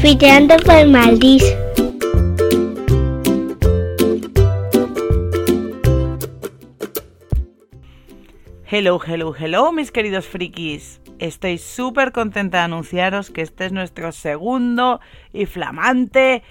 Fiteando por Madrid. Hello, hello, hello, mis queridos frikis. Estoy súper contenta de anunciaros que este es nuestro segundo y flamante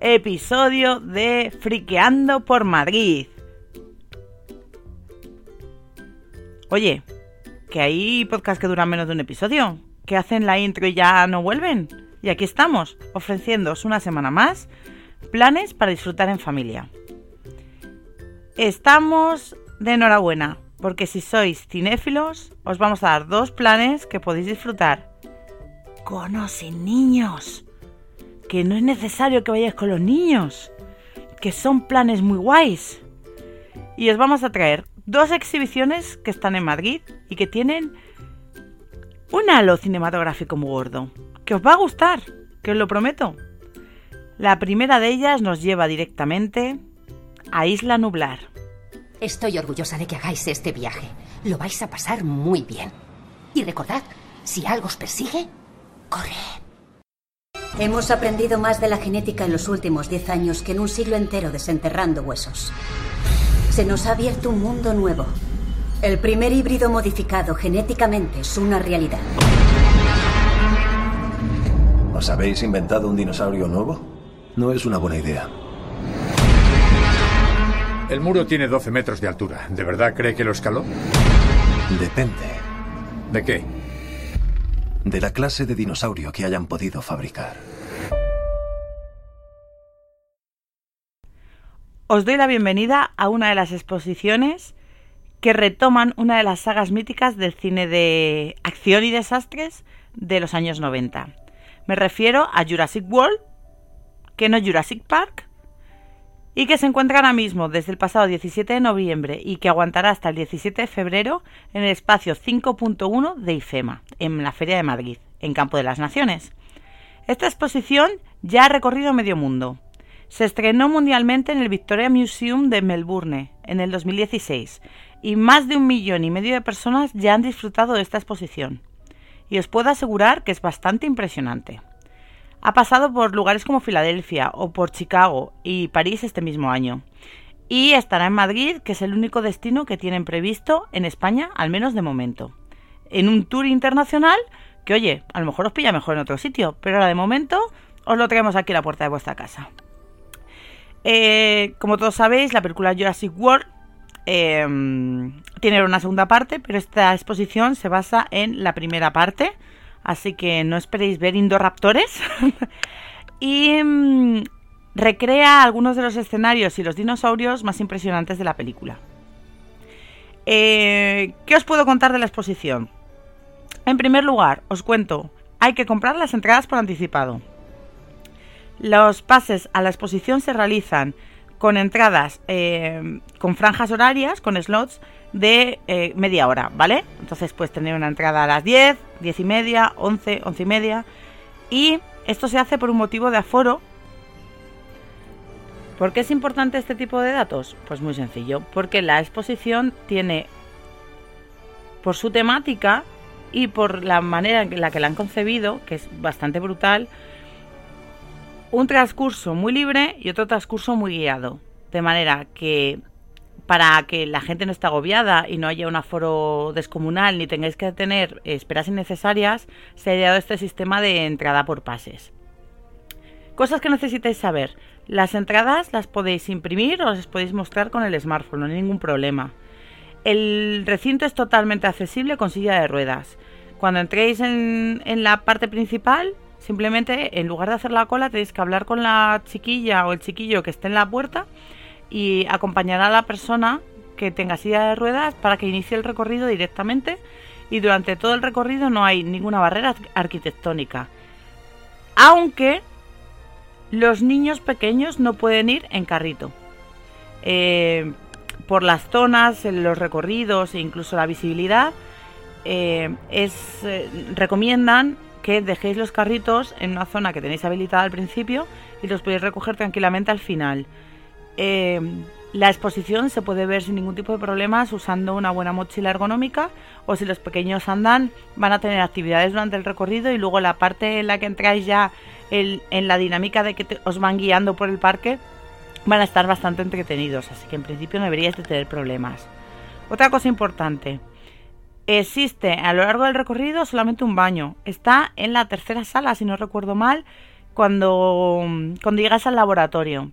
episodio de Friqueando por Madrid. Oye, que hay podcasts que duran menos de un episodio, que hacen la intro y ya no vuelven. Y aquí estamos, ofreciéndoos una semana más planes para disfrutar en familia. Estamos de enhorabuena, porque si sois cinéfilos, os vamos a dar dos planes que podéis disfrutar con o sin niños. Que no es necesario que vayáis con los niños, que son planes muy guays. Y os vamos a traer dos exhibiciones que están en Madrid y que tienen un halo cinematográfico muy gordo. Que os va a gustar, que os lo prometo. La primera de ellas nos lleva directamente a Isla Nublar. Estoy orgullosa de que hagáis este viaje. Lo vais a pasar muy bien. Y recordad, si algo os persigue, corre. Hemos aprendido más de la genética en los últimos 10 años que en un siglo entero desenterrando huesos. Se nos ha abierto un mundo nuevo. El primer híbrido modificado genéticamente es una realidad. ¿Os habéis inventado un dinosaurio nuevo? No es una buena idea. El muro tiene 12 metros de altura. ¿De verdad cree que lo escaló? Depende ¿De qué? de la clase de dinosaurio que hayan podido fabricar. Os doy la bienvenida a una de las exposiciones que retoman una de las sagas míticas del cine de acción y desastres de los años 90. Me refiero a Jurassic World, que no Jurassic Park, y que se encuentra ahora mismo desde el pasado 17 de noviembre y que aguantará hasta el 17 de febrero en el espacio 5.1 de IFEMA, en la Feria de Madrid, en Campo de las Naciones. Esta exposición ya ha recorrido medio mundo. Se estrenó mundialmente en el Victoria Museum de Melbourne en el 2016 y más de un millón y medio de personas ya han disfrutado de esta exposición. Y os puedo asegurar que es bastante impresionante. Ha pasado por lugares como Filadelfia o por Chicago y París este mismo año. Y estará en Madrid, que es el único destino que tienen previsto en España, al menos de momento. En un tour internacional que, oye, a lo mejor os pilla mejor en otro sitio, pero ahora de momento os lo traemos aquí a la puerta de vuestra casa. Eh, como todos sabéis, la película Jurassic World eh, tiene una segunda parte, pero esta exposición se basa en la primera parte, así que no esperéis ver indoraptores. y mm, recrea algunos de los escenarios y los dinosaurios más impresionantes de la película. Eh, ¿Qué os puedo contar de la exposición? En primer lugar, os cuento, hay que comprar las entradas por anticipado. Los pases a la exposición se realizan con entradas eh, con franjas horarias, con slots de eh, media hora, ¿vale? Entonces puedes tener una entrada a las 10, 10 y media, 11, 11 y media. Y esto se hace por un motivo de aforo. ¿Por qué es importante este tipo de datos? Pues muy sencillo, porque la exposición tiene, por su temática y por la manera en la que la han concebido, que es bastante brutal, un transcurso muy libre y otro transcurso muy guiado. De manera que para que la gente no esté agobiada y no haya un aforo descomunal ni tengáis que tener esperas innecesarias, se ha ideado este sistema de entrada por pases. Cosas que necesitáis saber. Las entradas las podéis imprimir o las podéis mostrar con el smartphone, no hay ningún problema. El recinto es totalmente accesible con silla de ruedas. Cuando entréis en, en la parte principal, simplemente en lugar de hacer la cola tenéis que hablar con la chiquilla o el chiquillo que esté en la puerta y acompañar a la persona que tenga silla de ruedas para que inicie el recorrido directamente y durante todo el recorrido no hay ninguna barrera arquitectónica. Aunque los niños pequeños no pueden ir en carrito. Eh, por las zonas, los recorridos e incluso la visibilidad, eh, es, eh, recomiendan que dejéis los carritos en una zona que tenéis habilitada al principio y los podéis recoger tranquilamente al final. Eh, la exposición se puede ver sin ningún tipo de problemas usando una buena mochila ergonómica o si los pequeños andan van a tener actividades durante el recorrido y luego la parte en la que entráis ya en la dinámica de que os van guiando por el parque van a estar bastante entretenidos, así que en principio no deberíais de tener problemas. Otra cosa importante, existe a lo largo del recorrido solamente un baño, está en la tercera sala, si no recuerdo mal, cuando, cuando llegas al laboratorio.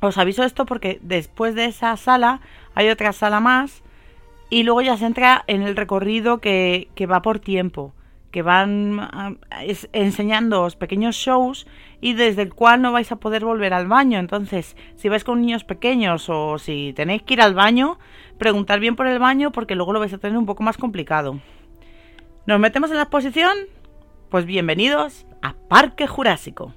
Os aviso esto porque después de esa sala hay otra sala más y luego ya se entra en el recorrido que, que va por tiempo que van ah, enseñándoos pequeños shows y desde el cual no vais a poder volver al baño. Entonces, si vais con niños pequeños o si tenéis que ir al baño, preguntar bien por el baño porque luego lo vais a tener un poco más complicado. ¿Nos metemos en la exposición? Pues bienvenidos a Parque Jurásico.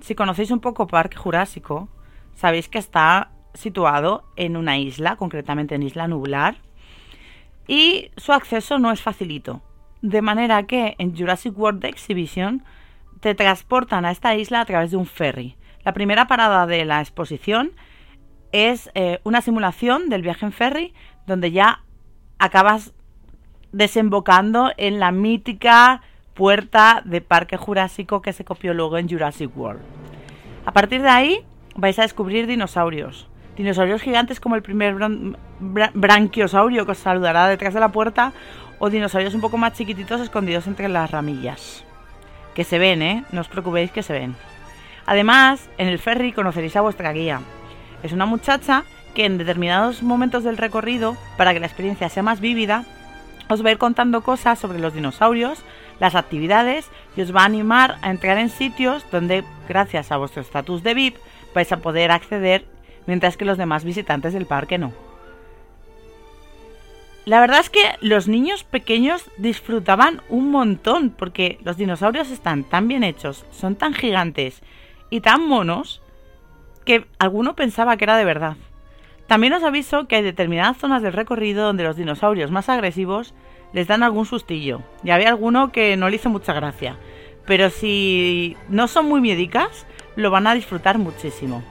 Si conocéis un poco Parque Jurásico, sabéis que está situado en una isla, concretamente en Isla Nublar, y su acceso no es facilito. De manera que en Jurassic World Exhibition te transportan a esta isla a través de un ferry. La primera parada de la exposición es eh, una simulación del viaje en ferry donde ya acabas desembocando en la mítica puerta de Parque Jurásico que se copió luego en Jurassic World. A partir de ahí vais a descubrir dinosaurios, dinosaurios gigantes como el primer branquiosaurio que os saludará detrás de la puerta o dinosaurios un poco más chiquititos escondidos entre las ramillas. Que se ven, ¿eh? No os preocupéis que se ven. Además, en el ferry conoceréis a vuestra guía. Es una muchacha que en determinados momentos del recorrido, para que la experiencia sea más vívida, os va a ir contando cosas sobre los dinosaurios, las actividades y os va a animar a entrar en sitios donde, gracias a vuestro estatus de VIP, vais a poder acceder mientras que los demás visitantes del parque no. La verdad es que los niños pequeños disfrutaban un montón porque los dinosaurios están tan bien hechos, son tan gigantes y tan monos que alguno pensaba que era de verdad. También os aviso que hay determinadas zonas del recorrido donde los dinosaurios más agresivos les dan algún sustillo. Y había alguno que no le hizo mucha gracia. Pero si no son muy miedicas, lo van a disfrutar muchísimo.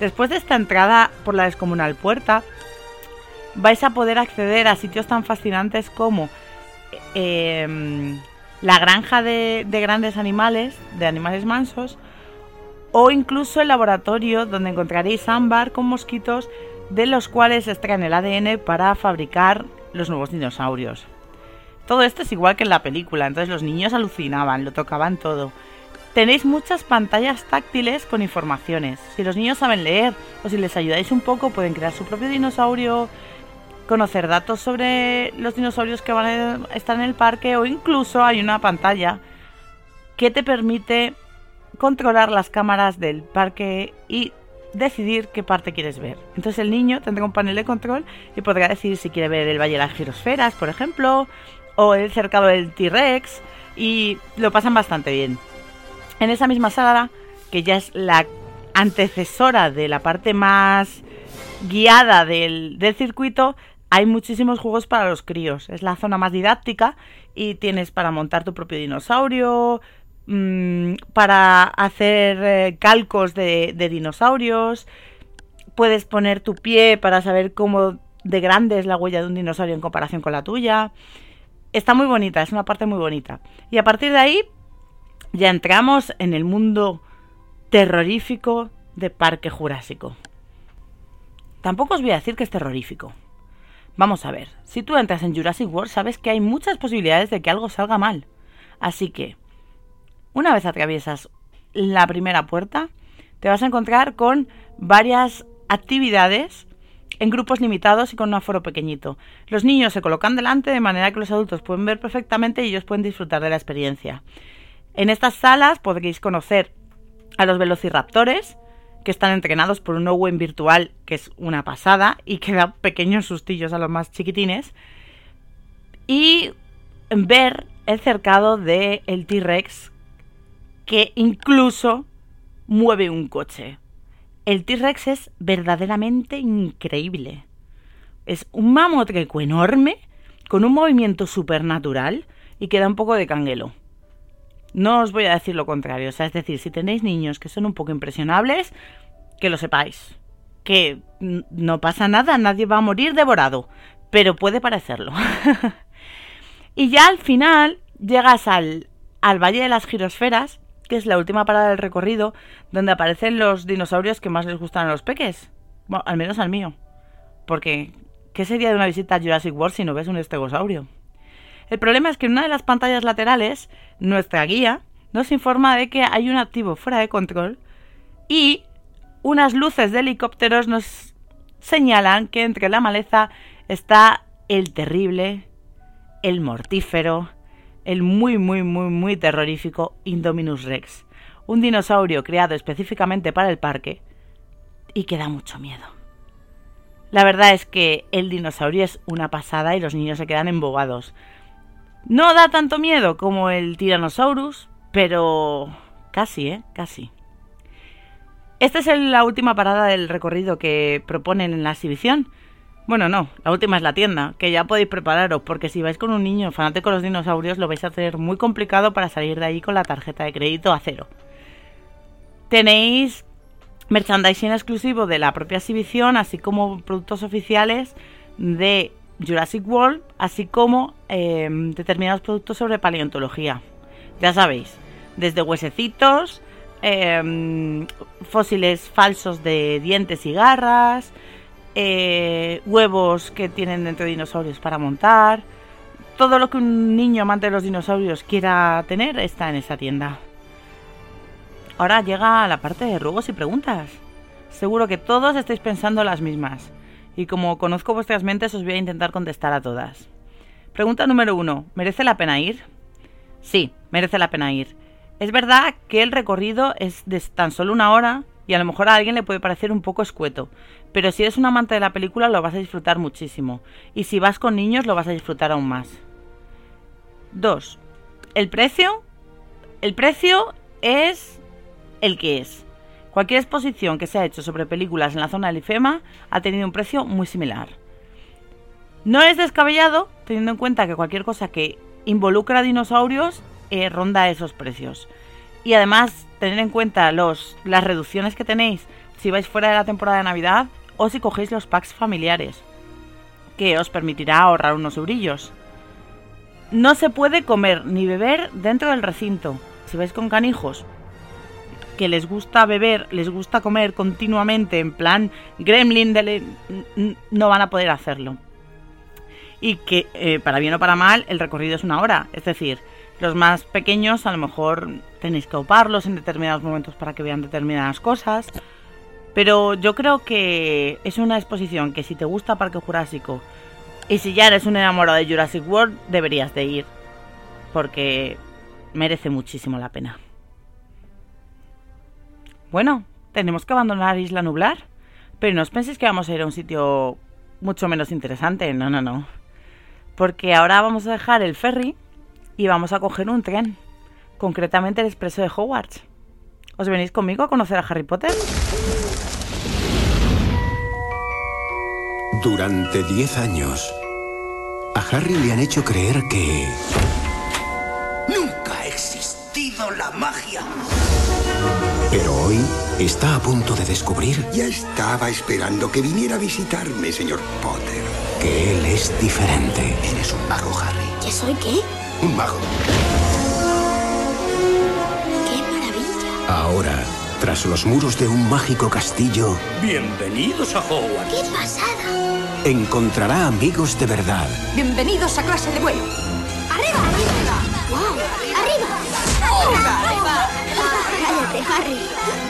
Después de esta entrada por la descomunal puerta, vais a poder acceder a sitios tan fascinantes como em, la granja de, de, grandes animales, de animales mansos, o incluso el laboratorio donde encontraréis ámbar con mosquitos de los cuales extraen el ADN para fabricar los nuevos dinosaurios. Todo esto es igual que en la película, entonces los niños alucinaban, lo tocaban todo. Tenéis muchas pantallas táctiles con informaciones. Si los niños saben leer o si les ayudáis un poco, pueden crear su propio dinosaurio, conocer datos sobre los dinosaurios que van a estar en el parque o incluso hay una pantalla que te permite controlar las cámaras del parque y decidir qué parte quieres ver. Entonces el niño tendrá un panel de control y podrá decidir si quiere ver el Valle de las Girosferas, por ejemplo, o el cercado del T-Rex y lo pasan bastante bien. En esa misma sala, que ya es la antecesora de la parte más guiada del, circuito, hay muchísimos juegos para los críos. Es la zona más didáctica y tienes para montar tu propio dinosaurio, mm, para hacer eh, calcos de, de, dinosaurios, puedes poner tu pie para saber cómo de grande es la huella de un dinosaurio en comparación con la tuya. Está muy bonita, es una parte muy bonita. Y a partir de ahí ya entramos en el mundo terrorífico de Parque Jurásico. Tampoco os voy a decir que es terrorífico. Vamos a ver, si tú entras en Jurassic World sabes que hay muchas posibilidades de que algo salga mal. Así que, una vez atraviesas la primera puerta, te vas a encontrar con varias actividades en grupos limitados y con un aforo pequeñito. Los niños se colocan delante de manera que los adultos pueden ver perfectamente y ellos pueden disfrutar de la experiencia. En estas salas podréis conocer a los velociraptores, que están entrenados por un Owen virtual que es una pasada y que da pequeños sustillos a los más chiquitines. Y ver el cercado del el T-Rex que incluso mueve un coche. El T-Rex es verdaderamente increíble. Es un mamotreco enorme con un movimiento supernatural y que da un poco de canguelo. No os voy a decir lo contrario, o sea, es decir, si tenéis niños que son un poco impresionables, que lo sepáis. Que no pasa nada, nadie va a morir devorado, pero puede parecerlo. y ya al final llegas al, al Valle de las Girosferas, que es la última parada del recorrido, donde aparecen los dinosaurios que más les gustan a los peques. Bueno, al menos al mío. Porque, ¿qué sería de una visita a Jurassic World si no ves un estegosaurio? El problema es que en una de las pantallas laterales, nuestra guía nos informa de que hay un activo fuera de control y unas luces de helicópteros nos señalan que entre la maleza está el terrible, el mortífero, el muy, muy, muy, muy terrorífico Indominus Rex, un dinosaurio creado específicamente para el parque y que da mucho miedo. La verdad es que el dinosaurio es una pasada y los niños se quedan embobados. No da tanto miedo como el Tyrannosaurus, pero casi, ¿eh? Casi. Esta es la última parada del recorrido que proponen en la exhibición. Bueno, no, la última es la tienda, que ya podéis prepararos, porque si vais con un niño fanático con los dinosaurios lo vais a hacer muy complicado para salir de ahí con la tarjeta de crédito a cero. Tenéis merchandising exclusivo de la propia exhibición, así como productos oficiales de Jurassic World, así como em, determinados productos sobre paleontología. Ya sabéis, desde huesecitos, em, fósiles falsos de dientes y garras, eh, huevos que tienen dentro de dinosaurios para montar. Todo lo que un niño amante de los dinosaurios quiera tener está en esa tienda. Ahora llega la parte de ruegos y preguntas. Seguro que todos estáis pensando las mismas y como conozco vuestras mentes os voy a intentar contestar a todas. Pregunta número uno, ¿merece la pena ir? Sí, merece la pena ir. Es verdad que el recorrido es de tan solo una hora y a lo mejor a alguien le puede parecer un poco escueto, pero si eres un amante de la película lo vas a disfrutar muchísimo y si vas con niños lo vas a disfrutar aún más. 2. ¿El precio? El precio es el que es. Cualquier exposición que se ha hecho sobre películas en la zona del IFEMA ha tenido un precio muy similar. No es descabellado, teniendo en cuenta que cualquier cosa que involucra dinosaurios eh, ronda esos precios. Y además, tener en cuenta los, las reducciones que tenéis si vais fuera de la temporada de Navidad o si cogéis los packs familiares, que os permitirá ahorrar unos eurillos. No se puede comer ni beber dentro del recinto. Si vais con canijos, que les gusta beber, les gusta comer continuamente, en plan gremlin, de no van a poder hacerlo. Y que, eh, para bien o para mal, el recorrido es una hora. Es decir, los más pequeños a lo mejor tenéis que oparlos en determinados momentos para que vean determinadas cosas. Pero yo creo que es una exposición que si te gusta Parque Jurásico y si ya eres un enamorado de Jurassic World, deberías de ir. Porque merece muchísimo la pena. Bueno, tenemos que abandonar Isla Nublar. Pero no os penséis que vamos a ir a un sitio mucho menos interesante. No, no, no. Porque ahora vamos a dejar el ferry y vamos a coger un tren. Concretamente el expreso de Hogwarts. ¿Os venís conmigo a conocer a Harry Potter? Durante 10 años, a Harry le han hecho creer que... hoy está a punto de descubrir... Ya estaba esperando que viniera a visitarme, señor Potter. Que él es diferente. Eres un mago, Harry. ¿Qué soy qué? Un mago. ¡Qué maravilla! Ahora, tras los muros de un mágico castillo... Bienvenidos a Hogwarts. ¡Qué pasada! Encontrará amigos de verdad. Bienvenidos a clase de vuelo. ¡Arriba! Cállate, Harry.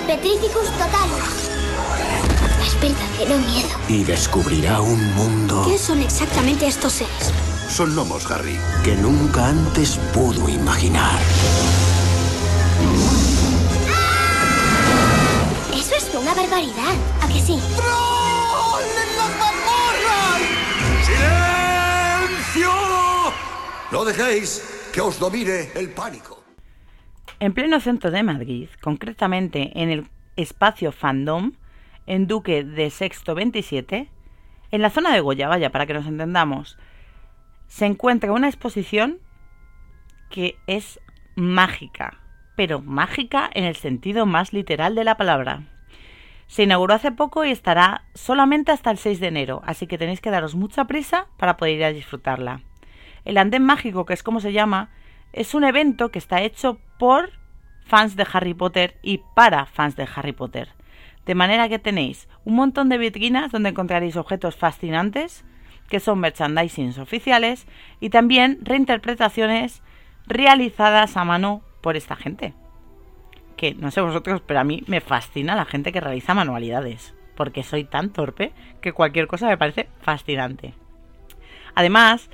Petrificus totalus. Das verdadero miedo. Y descubrirá un mundo ¿Qué son exactamente estos seres? Son gnomos, Harry. que nunca antes pudo imaginar. ¿Eso es una barbaridad, ¿a que sí? ¡Silencio! No dejéis que os domine el pánico. En pleno centro de Madrid, concretamente en el espacio Fandom, en Duque de Sexto 27, en la zona de Goya, vaya, para que nos entendamos, se encuentra una exposición que es mágica, pero mágica en el sentido más literal de la palabra. Se inauguró hace poco y estará solamente hasta el 6 de enero, así que tenéis que daros mucha prisa para poder ir a disfrutarla. El Andén Mágico, que es como se llama, es un evento que está hecho por fans de Harry Potter y para fans de Harry Potter. De manera que tenéis un montón de vitrinas donde encontraréis objetos fascinantes, que son merchandisings oficiales, y también reinterpretaciones realizadas a mano por esta gente. Que no sé vosotros, pero a mí me fascina la gente que realiza manualidades, porque soy tan torpe que cualquier cosa me parece fascinante. Además,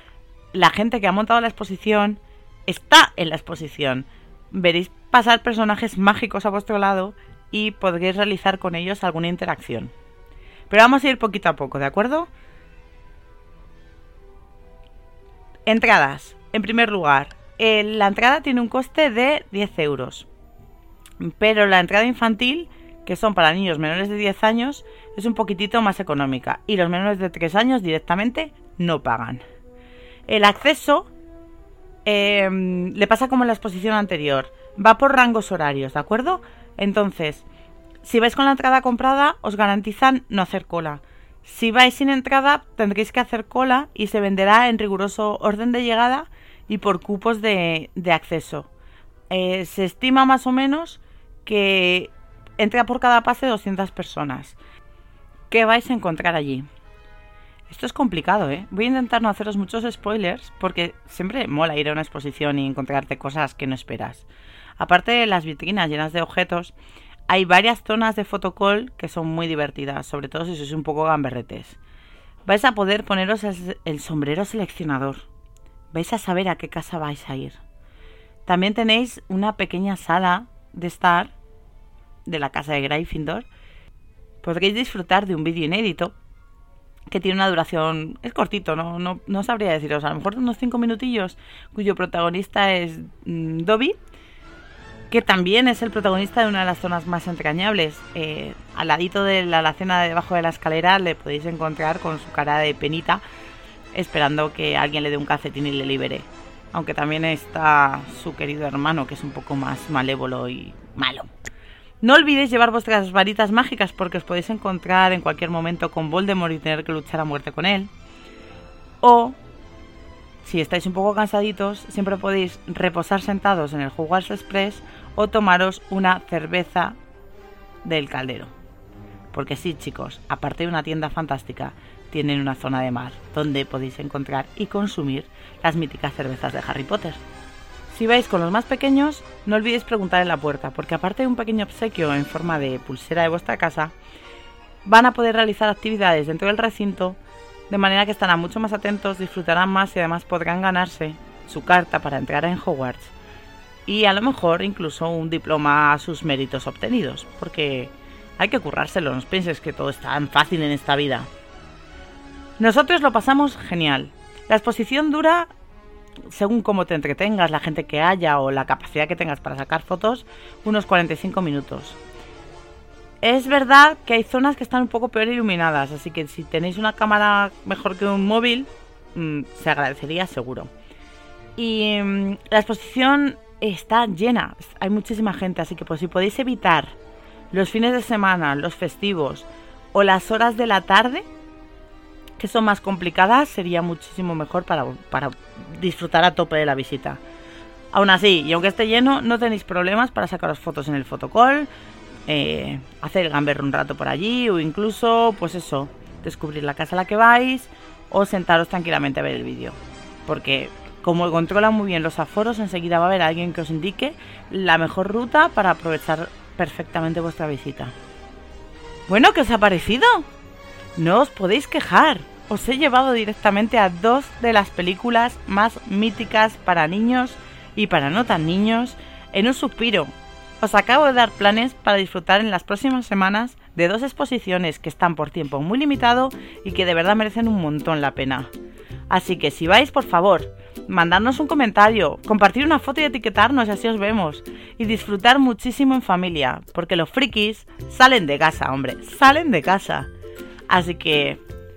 la gente que ha montado la exposición está en la exposición. Veréis pasar personajes mágicos a vuestro lado y podréis realizar con ellos alguna interacción. Pero vamos a ir poquito a poco, ¿de acuerdo? Entradas. En primer lugar, la entrada tiene un coste de 10 euros. Pero la entrada infantil, que son para niños menores de 10 años, es un poquitito más económica. Y los menores de 3 años directamente no pagan. El acceso eh, le pasa como en la exposición anterior. Va por rangos horarios, ¿de acuerdo? Entonces, si vais con la entrada comprada, os garantizan no hacer cola. Si vais sin entrada, tendréis que hacer cola y se venderá en riguroso orden de llegada y por cupos de, de acceso. Eh, se estima más o menos que entra por cada pase 200 personas. ¿Qué vais a encontrar allí? Esto es complicado, ¿eh? Voy a intentar no haceros muchos spoilers porque siempre mola ir a una exposición y encontrarte cosas que no esperas. Aparte de las vitrinas llenas de objetos, hay varias zonas de fotocall que son muy divertidas, sobre todo si sois un poco gamberretes. Vais a poder poneros el, sombrero seleccionador. Vais a saber a qué casa vais a ir. También tenéis una pequeña sala de estar de la casa de Gryffindor. Podréis disfrutar de un vídeo inédito que tiene una duración, es cortito, no, no, no sabría deciros, a lo mejor unos 5 minutillos, cuyo protagonista es mm, Dobby que también es el protagonista de una de las zonas más entrañables. Eh, al ladito de la alacena debajo de la escalera le podéis encontrar con su cara de penita, esperando que alguien le dé un calcetín y le libere. Aunque también está su querido hermano, que es un poco más malévolo y malo. No olvidéis llevar vuestras varitas mágicas porque os podéis encontrar en cualquier momento con Voldemort y tener que luchar a muerte con él. O si estáis un poco cansaditos, siempre podéis reposar sentados en el Hogwarts Express o tomaros una cerveza del caldero. Porque sí, chicos, aparte de una tienda fantástica, tienen una zona de mar donde podéis encontrar y consumir las míticas cervezas de Harry Potter. Si vais con los más pequeños, no olvidéis preguntar en la puerta, porque aparte de un pequeño obsequio en forma de pulsera de vuestra casa, van a poder realizar actividades dentro del recinto, de manera que estarán mucho más atentos, disfrutarán más y además podrán ganarse su carta para entrar en Hogwarts y a lo mejor incluso un diploma a sus méritos obtenidos, porque hay que currárselo, no pienses que todo es tan fácil en esta vida. Nosotros lo pasamos genial. La exposición dura, según cómo te entretengas, la gente que haya o la capacidad que tengas para sacar fotos, unos 45 minutos. Es verdad que hay zonas que están un poco peor iluminadas, así que si tenéis una cámara mejor que un móvil, mm, se agradecería seguro. Y mm, la exposición está llena, hay muchísima gente, así que pues si podéis evitar los fines de semana, los festivos o las horas de la tarde, que son más complicadas, sería muchísimo mejor para, para disfrutar a tope de la visita. Aún así, y aunque esté lleno, no tenéis problemas para sacaros fotos en el fotocall, eh, hacer el gamber un rato por allí o incluso, pues eso, descubrir la casa a la que vais o sentaros tranquilamente a ver el vídeo. Porque como controla muy bien los aforos, enseguida va a haber alguien que os indique la mejor ruta para aprovechar perfectamente vuestra visita. Bueno, ¿qué os ha parecido? No os podéis quejar. Os he llevado directamente a dos de las películas más míticas para niños y para no tan niños en un suspiro. Os acabo de dar planes para disfrutar en las próximas semanas de dos exposiciones que están por tiempo muy limitado y que de verdad merecen un montón la pena. Así que si vais, por favor, mandadnos un comentario, compartir una foto y etiquetarnos así os vemos. Y disfrutar muchísimo en familia, porque los frikis salen de casa, hombre, salen de casa. Así que,